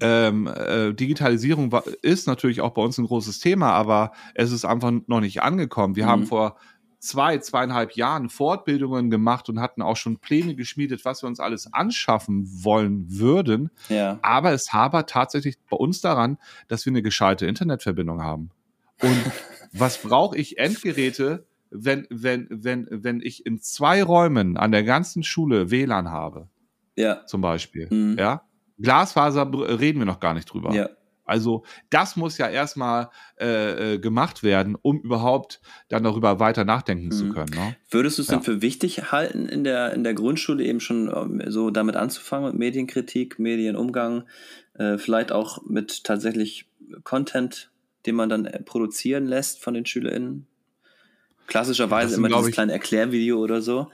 ähm, äh, Digitalisierung war, ist natürlich auch bei uns ein großes Thema, aber es ist einfach noch nicht angekommen. Wir mhm. haben vor zwei, zweieinhalb Jahren Fortbildungen gemacht und hatten auch schon Pläne geschmiedet, was wir uns alles anschaffen wollen würden. Ja. Aber es habert tatsächlich bei uns daran, dass wir eine gescheite Internetverbindung haben. Und was brauche ich Endgeräte, wenn, wenn, wenn, wenn ich in zwei Räumen an der ganzen Schule WLAN habe? Ja. Zum Beispiel. Mhm. Ja. Glasfaser reden wir noch gar nicht drüber. Ja. Also das muss ja erstmal äh, äh, gemacht werden, um überhaupt dann darüber weiter nachdenken mhm. zu können. Ne? Würdest du es ja. denn für wichtig halten, in der, in der Grundschule eben schon ähm, so damit anzufangen, mit Medienkritik, Medienumgang, äh, vielleicht auch mit tatsächlich Content, den man dann äh, produzieren lässt von den SchülerInnen? Klassischerweise sind, immer dieses kleine Erklärvideo oder so.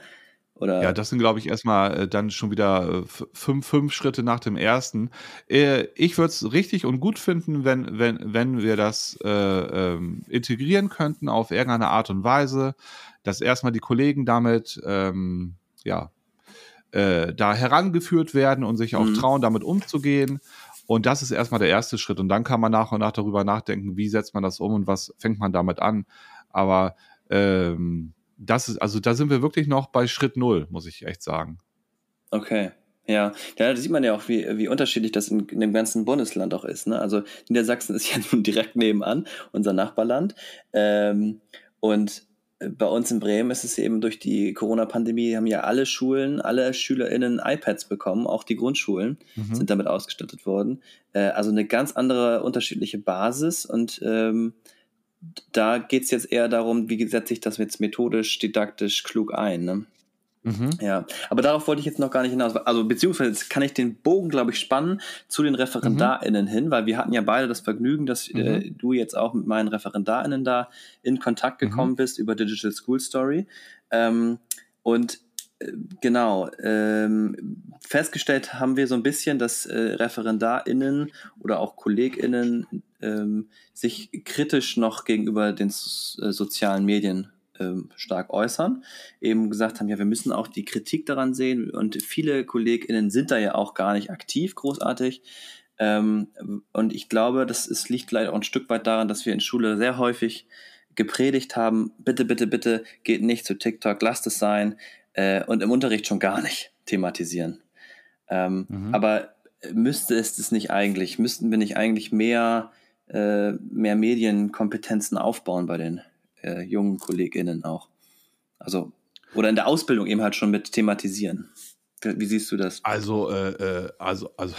Oder? Ja, das sind, glaube ich, erstmal äh, dann schon wieder äh, fünf, fünf Schritte nach dem ersten. Äh, ich würde es richtig und gut finden, wenn, wenn, wenn wir das äh, ähm, integrieren könnten auf irgendeine Art und Weise, dass erstmal die Kollegen damit ähm, ja, da herangeführt werden und sich auch mhm. trauen, damit umzugehen. Und das ist erstmal der erste Schritt. Und dann kann man nach und nach darüber nachdenken, wie setzt man das um und was fängt man damit an. Aber ähm, das ist, also da sind wir wirklich noch bei Schritt null, muss ich echt sagen. Okay. Ja, da sieht man ja auch, wie, wie unterschiedlich das in, in dem ganzen Bundesland auch ist. Ne? Also Niedersachsen ist ja nun direkt nebenan, unser Nachbarland. Ähm, und äh, bei uns in Bremen ist es eben durch die Corona-Pandemie, haben ja alle Schulen, alle SchülerInnen iPads bekommen, auch die Grundschulen mhm. sind damit ausgestattet worden. Äh, also eine ganz andere unterschiedliche Basis und ähm, da geht es jetzt eher darum, wie setze ich das jetzt methodisch, didaktisch klug ein. Ne? Mhm. Ja, aber darauf wollte ich jetzt noch gar nicht hinaus. Also, beziehungsweise kann ich den Bogen, glaube ich, spannen zu den ReferendarInnen mhm. hin, weil wir hatten ja beide das Vergnügen, dass mhm. äh, du jetzt auch mit meinen ReferendarInnen da in Kontakt mhm. gekommen bist über Digital School Story. Ähm, und äh, Genau. Ähm, festgestellt haben wir so ein bisschen, dass äh, ReferendarInnen oder auch KollegInnen ähm, sich kritisch noch gegenüber den äh, sozialen Medien ähm, stark äußern, eben gesagt haben, ja, wir müssen auch die Kritik daran sehen und viele KollegInnen sind da ja auch gar nicht aktiv, großartig. Ähm, und ich glaube, das ist, liegt leider auch ein Stück weit daran, dass wir in Schule sehr häufig gepredigt haben, bitte, bitte, bitte geht nicht zu TikTok, lasst es sein äh, und im Unterricht schon gar nicht thematisieren. Ähm, mhm. Aber müsste es das nicht eigentlich, müssten wir nicht eigentlich mehr äh, mehr Medienkompetenzen aufbauen bei den äh, jungen KollegInnen auch. Also, oder in der Ausbildung eben halt schon mit thematisieren. Wie siehst du das? Also, äh, äh also, also,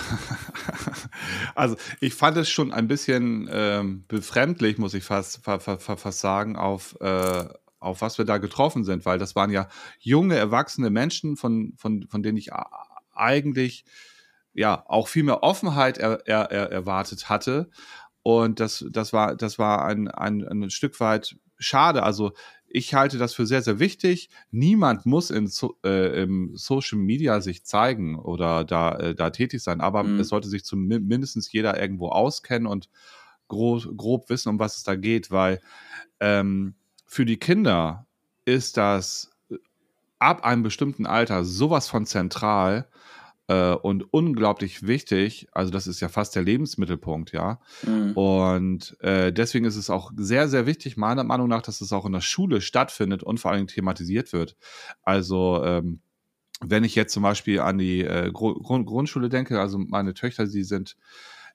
also, ich fand es schon ein bisschen ähm, befremdlich, muss ich fast, fast sagen, auf, äh, auf was wir da getroffen sind, weil das waren ja junge, erwachsene Menschen, von, von, von denen ich eigentlich ja auch viel mehr Offenheit er, er, er erwartet hatte. Und das, das war, das war ein, ein, ein Stück weit schade. Also ich halte das für sehr, sehr wichtig. Niemand muss in so, äh, im Social Media sich zeigen oder da, äh, da tätig sein, aber mhm. es sollte sich zumindest jeder irgendwo auskennen und grob, grob wissen, um was es da geht, weil ähm, für die Kinder ist das ab einem bestimmten Alter sowas von zentral, äh, und unglaublich wichtig. Also das ist ja fast der Lebensmittelpunkt, ja. Mhm. Und äh, deswegen ist es auch sehr, sehr wichtig, meiner Meinung nach, dass es auch in der Schule stattfindet und vor allem thematisiert wird. Also ähm, wenn ich jetzt zum Beispiel an die äh, Grund Grundschule denke, also meine Töchter, sie sind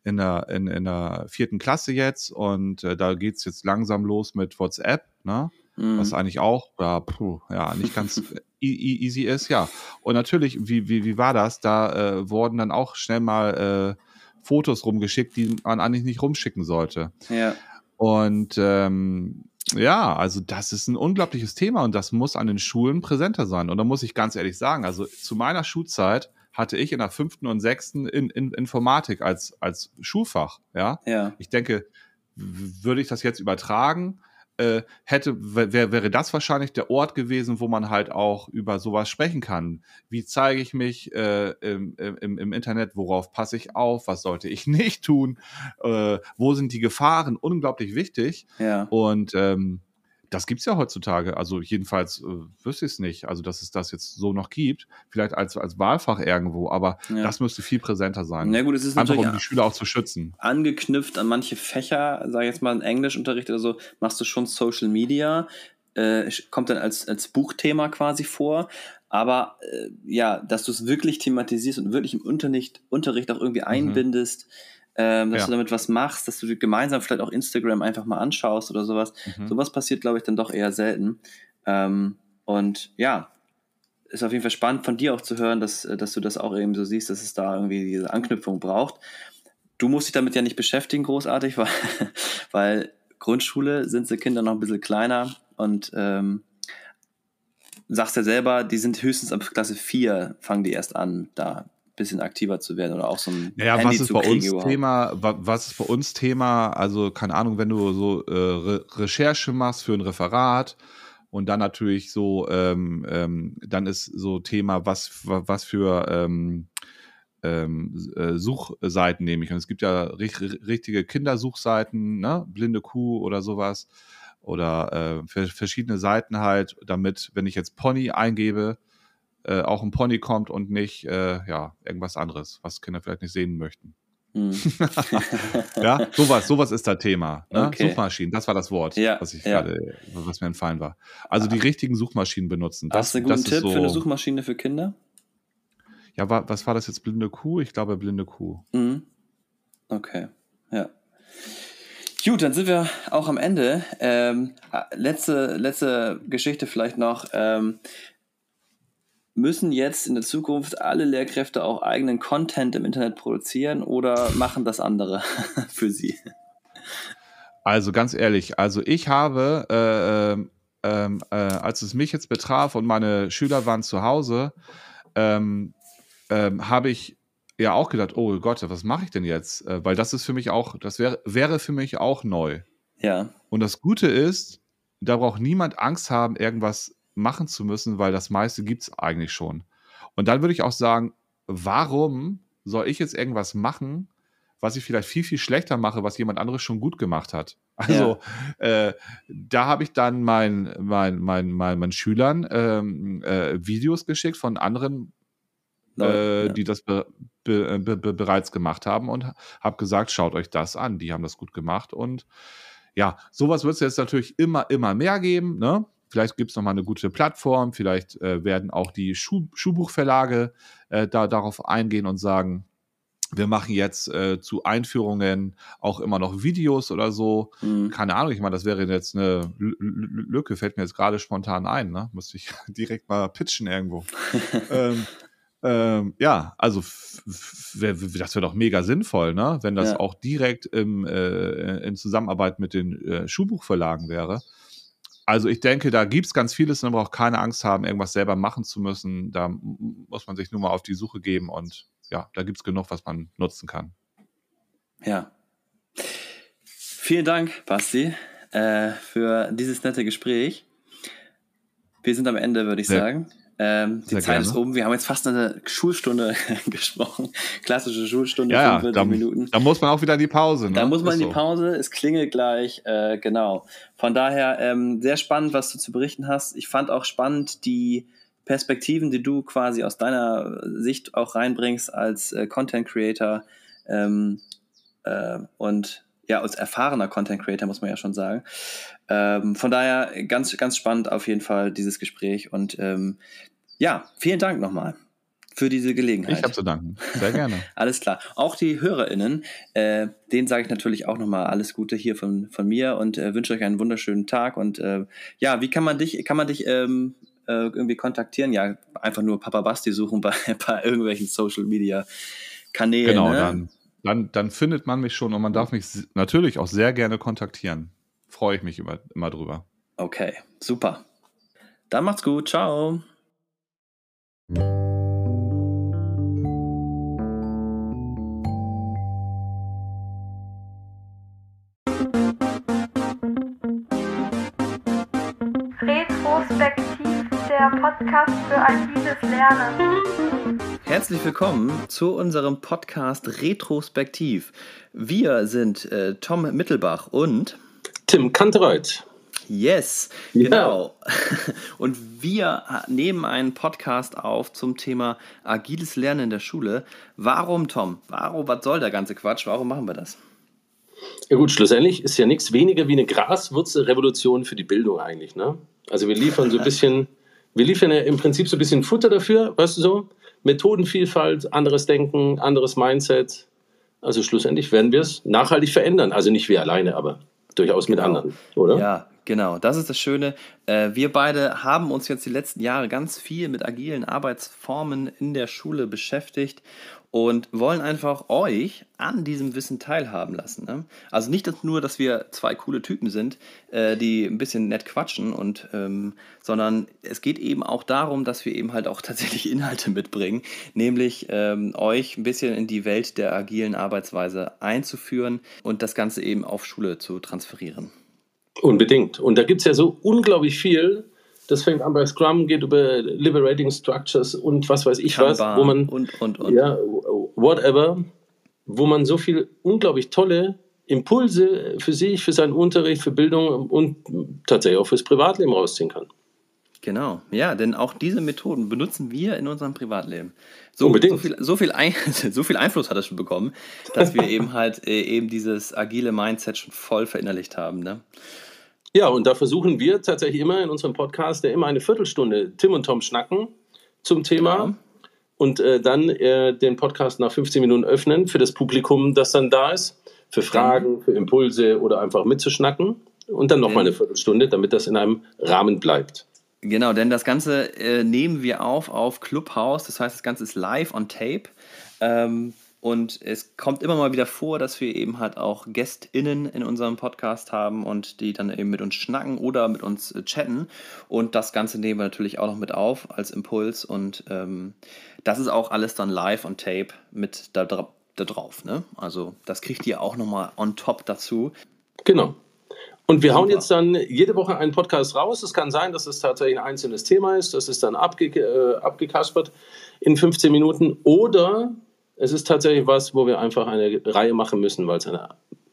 in der, in, in der vierten Klasse jetzt und äh, da geht's jetzt langsam los mit WhatsApp, ne? Mhm. Was eigentlich auch, ja, puh, ja, nicht ganz e, e, easy ist, ja. Und natürlich, wie, wie, wie war das? Da äh, wurden dann auch schnell mal äh, Fotos rumgeschickt, die man eigentlich nicht rumschicken sollte. Ja. Und ähm, ja, also das ist ein unglaubliches Thema und das muss an den Schulen präsenter sein. Und da muss ich ganz ehrlich sagen, also zu meiner Schulzeit hatte ich in der fünften und sechsten in, in Informatik als, als Schulfach. Ja? ja. Ich denke, würde ich das jetzt übertragen, äh, hätte, wär, wäre das wahrscheinlich der Ort gewesen, wo man halt auch über sowas sprechen kann. Wie zeige ich mich äh, im, im, im, Internet? Worauf passe ich auf? Was sollte ich nicht tun? Äh, wo sind die Gefahren? Unglaublich wichtig. Ja. Und ähm, das gibt es ja heutzutage. Also jedenfalls äh, wüsste ich es nicht. Also, dass es das jetzt so noch gibt. Vielleicht als, als Wahlfach irgendwo, aber ja. das müsste viel präsenter sein. Na gut, es ist Einfach um die Schüler auch zu schützen. Angeknüpft an manche Fächer, sage ich jetzt mal, Englischunterricht oder so, machst du schon Social Media. Äh, kommt dann als, als Buchthema quasi vor. Aber äh, ja, dass du es wirklich thematisierst und wirklich im Unterricht, Unterricht auch irgendwie mhm. einbindest. Mhm ähm, dass ja. du damit was machst, dass du gemeinsam vielleicht auch Instagram einfach mal anschaust oder sowas. Mhm. Sowas passiert, glaube ich, dann doch eher selten. Ähm, und ja, ist auf jeden Fall spannend von dir auch zu hören, dass, äh, dass du das auch eben so siehst, dass es da irgendwie diese Anknüpfung braucht. Du musst dich damit ja nicht beschäftigen, großartig, weil, weil Grundschule sind die Kinder noch ein bisschen kleiner und ähm, sagst ja selber, die sind höchstens ab Klasse 4, fangen die erst an, da bisschen aktiver zu werden oder auch so ein ja, Handy was ist zu bei uns überhaupt. Thema was ist bei uns Thema? Also keine Ahnung wenn du so äh, Re Recherche machst für ein Referat und dann natürlich so ähm, ähm, dann ist so Thema was was für ähm, ähm, äh, Suchseiten nehme ich. Und es gibt ja richtige Kindersuchseiten ne? Blinde Kuh oder sowas oder äh, verschiedene Seiten halt damit wenn ich jetzt Pony eingebe äh, auch ein Pony kommt und nicht äh, ja, irgendwas anderes, was Kinder vielleicht nicht sehen möchten. Hm. ja, sowas, sowas ist das Thema. Ne? Okay. Suchmaschinen, das war das Wort, ja, was, ich ja. grade, was mir entfallen war. Also die richtigen Suchmaschinen benutzen. Das, Hast du einen guten Tipp so, für eine Suchmaschine für Kinder? Ja, wa, was war das jetzt? Blinde Kuh? Ich glaube, blinde Kuh. Mhm. Okay, ja. Gut, dann sind wir auch am Ende. Ähm, letzte, letzte Geschichte vielleicht noch. Ähm, müssen jetzt in der Zukunft alle Lehrkräfte auch eigenen Content im Internet produzieren oder machen das andere für sie? Also ganz ehrlich, also ich habe, äh, äh, äh, als es mich jetzt betraf und meine Schüler waren zu Hause, ähm, ähm, habe ich ja auch gedacht, oh Gott, was mache ich denn jetzt? Äh, weil das ist für mich auch, das wäre wäre für mich auch neu. Ja. Und das Gute ist, da braucht niemand Angst haben, irgendwas machen zu müssen, weil das meiste gibt es eigentlich schon. Und dann würde ich auch sagen, warum soll ich jetzt irgendwas machen, was ich vielleicht viel, viel schlechter mache, was jemand anderes schon gut gemacht hat. Also ja. äh, da habe ich dann meinen mein, mein, mein, mein Schülern ähm, äh, Videos geschickt von anderen, äh, ja. die das be, be, be, bereits gemacht haben und habe gesagt, schaut euch das an, die haben das gut gemacht. Und ja, sowas wird es jetzt natürlich immer, immer mehr geben. Ne? Vielleicht gibt es nochmal eine gute Plattform, vielleicht äh, werden auch die Schuh Schuhbuchverlage äh, da, darauf eingehen und sagen, wir machen jetzt äh, zu Einführungen auch immer noch Videos oder so. Mhm. Keine Ahnung, ich meine, das wäre jetzt eine L Lücke, fällt mir jetzt gerade spontan ein, ne? Müsste ich direkt mal pitchen irgendwo. ähm, ähm, ja, also das wäre doch mega sinnvoll, ne? Wenn das ja. auch direkt im, äh, in Zusammenarbeit mit den äh, Schulbuchverlagen wäre. Also ich denke, da gibt es ganz vieles und man braucht keine Angst haben, irgendwas selber machen zu müssen. Da muss man sich nur mal auf die Suche geben und ja, da gibt es genug, was man nutzen kann. Ja. Vielen Dank, Basti, äh, für dieses nette Gespräch. Wir sind am Ende, würde ich Sehr. sagen. Ähm, die Sehr Zeit gerne. ist um. Wir haben jetzt fast eine Schulstunde gesprochen. Klassische Schulstunde, ja, 45 da, Minuten. Da muss man auch wieder in die Pause. Ne? Da muss man in die Pause. Es klingelt gleich. Äh, genau. Von daher ähm, sehr spannend, was du zu berichten hast. Ich fand auch spannend die Perspektiven, die du quasi aus deiner Sicht auch reinbringst als äh, Content Creator ähm, äh, und ja, als erfahrener Content Creator, muss man ja schon sagen. Ähm, von daher ganz, ganz spannend auf jeden Fall dieses Gespräch und ähm, ja, vielen Dank nochmal für diese Gelegenheit. Ich habe zu danken. Sehr gerne. alles klar. Auch die HörerInnen, äh, denen sage ich natürlich auch nochmal alles Gute hier von, von mir und äh, wünsche euch einen wunderschönen Tag. Und äh, ja, wie kann man dich, kann man dich ähm, äh, irgendwie kontaktieren? Ja, einfach nur Papa Basti suchen bei, bei irgendwelchen Social Media Kanälen. Genau, ne? dann dann, dann findet man mich schon und man darf mich natürlich auch sehr gerne kontaktieren. Freue ich mich immer, immer drüber. Okay, super. Dann macht's gut. Ciao. Retrospektiv, der Podcast für agiles Lernen. Herzlich willkommen zu unserem Podcast Retrospektiv. Wir sind äh, Tom Mittelbach und Tim Kantereit. Yes, ja. genau. Und wir nehmen einen Podcast auf zum Thema agiles Lernen in der Schule. Warum, Tom? Warum, was soll der ganze Quatsch? Warum machen wir das? Ja gut, schlussendlich ist ja nichts weniger wie eine Graswurzelrevolution für die Bildung eigentlich. Ne? Also wir liefern so ein bisschen, wir liefern ja im Prinzip so ein bisschen Futter dafür, weißt du so? Methodenvielfalt, anderes Denken, anderes Mindset. Also schlussendlich werden wir es nachhaltig verändern. Also nicht wir alleine, aber durchaus genau. mit anderen, oder? Ja, Genau, das ist das Schöne. Äh, wir beide haben uns jetzt die letzten Jahre ganz viel mit agilen Arbeitsformen in der Schule beschäftigt und wollen einfach euch an diesem Wissen teilhaben lassen. Ne? Also nicht nur, dass wir zwei coole Typen sind, äh, die ein bisschen nett quatschen, und, ähm, sondern es geht eben auch darum, dass wir eben halt auch tatsächlich Inhalte mitbringen, nämlich ähm, euch ein bisschen in die Welt der agilen Arbeitsweise einzuführen und das Ganze eben auf Schule zu transferieren. Unbedingt. Und da gibt es ja so unglaublich viel, das fängt an bei Scrum, geht über Liberating Structures und was weiß ich Kanban was, wo man und, und, und. ja whatever, wo man so viel unglaublich tolle Impulse für sich, für seinen Unterricht, für Bildung und tatsächlich auch fürs Privatleben rausziehen kann. Genau, ja, denn auch diese Methoden benutzen wir in unserem Privatleben. So, Unbedingt. so, viel, so, viel ein, so viel Einfluss hat es schon bekommen, dass wir eben halt äh, eben dieses agile Mindset schon voll verinnerlicht haben. Ne? Ja, und da versuchen wir tatsächlich immer in unserem Podcast, der immer eine Viertelstunde Tim und Tom schnacken zum Thema. Genau. Und äh, dann äh, den Podcast nach 15 Minuten öffnen für das Publikum, das dann da ist, für Fragen, für Impulse oder einfach mitzuschnacken. Und dann nochmal eine Viertelstunde, damit das in einem Rahmen bleibt. Genau, denn das Ganze äh, nehmen wir auf auf Clubhouse. Das heißt, das Ganze ist live on tape. Ähm, und es kommt immer mal wieder vor, dass wir eben halt auch GästInnen in unserem Podcast haben und die dann eben mit uns schnacken oder mit uns äh, chatten. Und das Ganze nehmen wir natürlich auch noch mit auf als Impuls. Und ähm, das ist auch alles dann live on tape mit da, da drauf. Ne? Also das kriegt ihr auch nochmal on top dazu. Genau. Und wir hauen jetzt dann jede Woche einen Podcast raus. Es kann sein, dass es tatsächlich ein einzelnes Thema ist. Das ist dann abge äh, abgekaspert in 15 Minuten. Oder es ist tatsächlich was, wo wir einfach eine Reihe machen müssen, weil es ein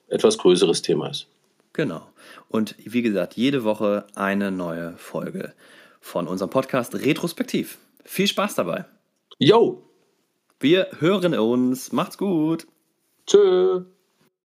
etwas größeres Thema ist. Genau. Und wie gesagt, jede Woche eine neue Folge von unserem Podcast Retrospektiv. Viel Spaß dabei. Yo! Wir hören uns. Macht's gut. Tschö.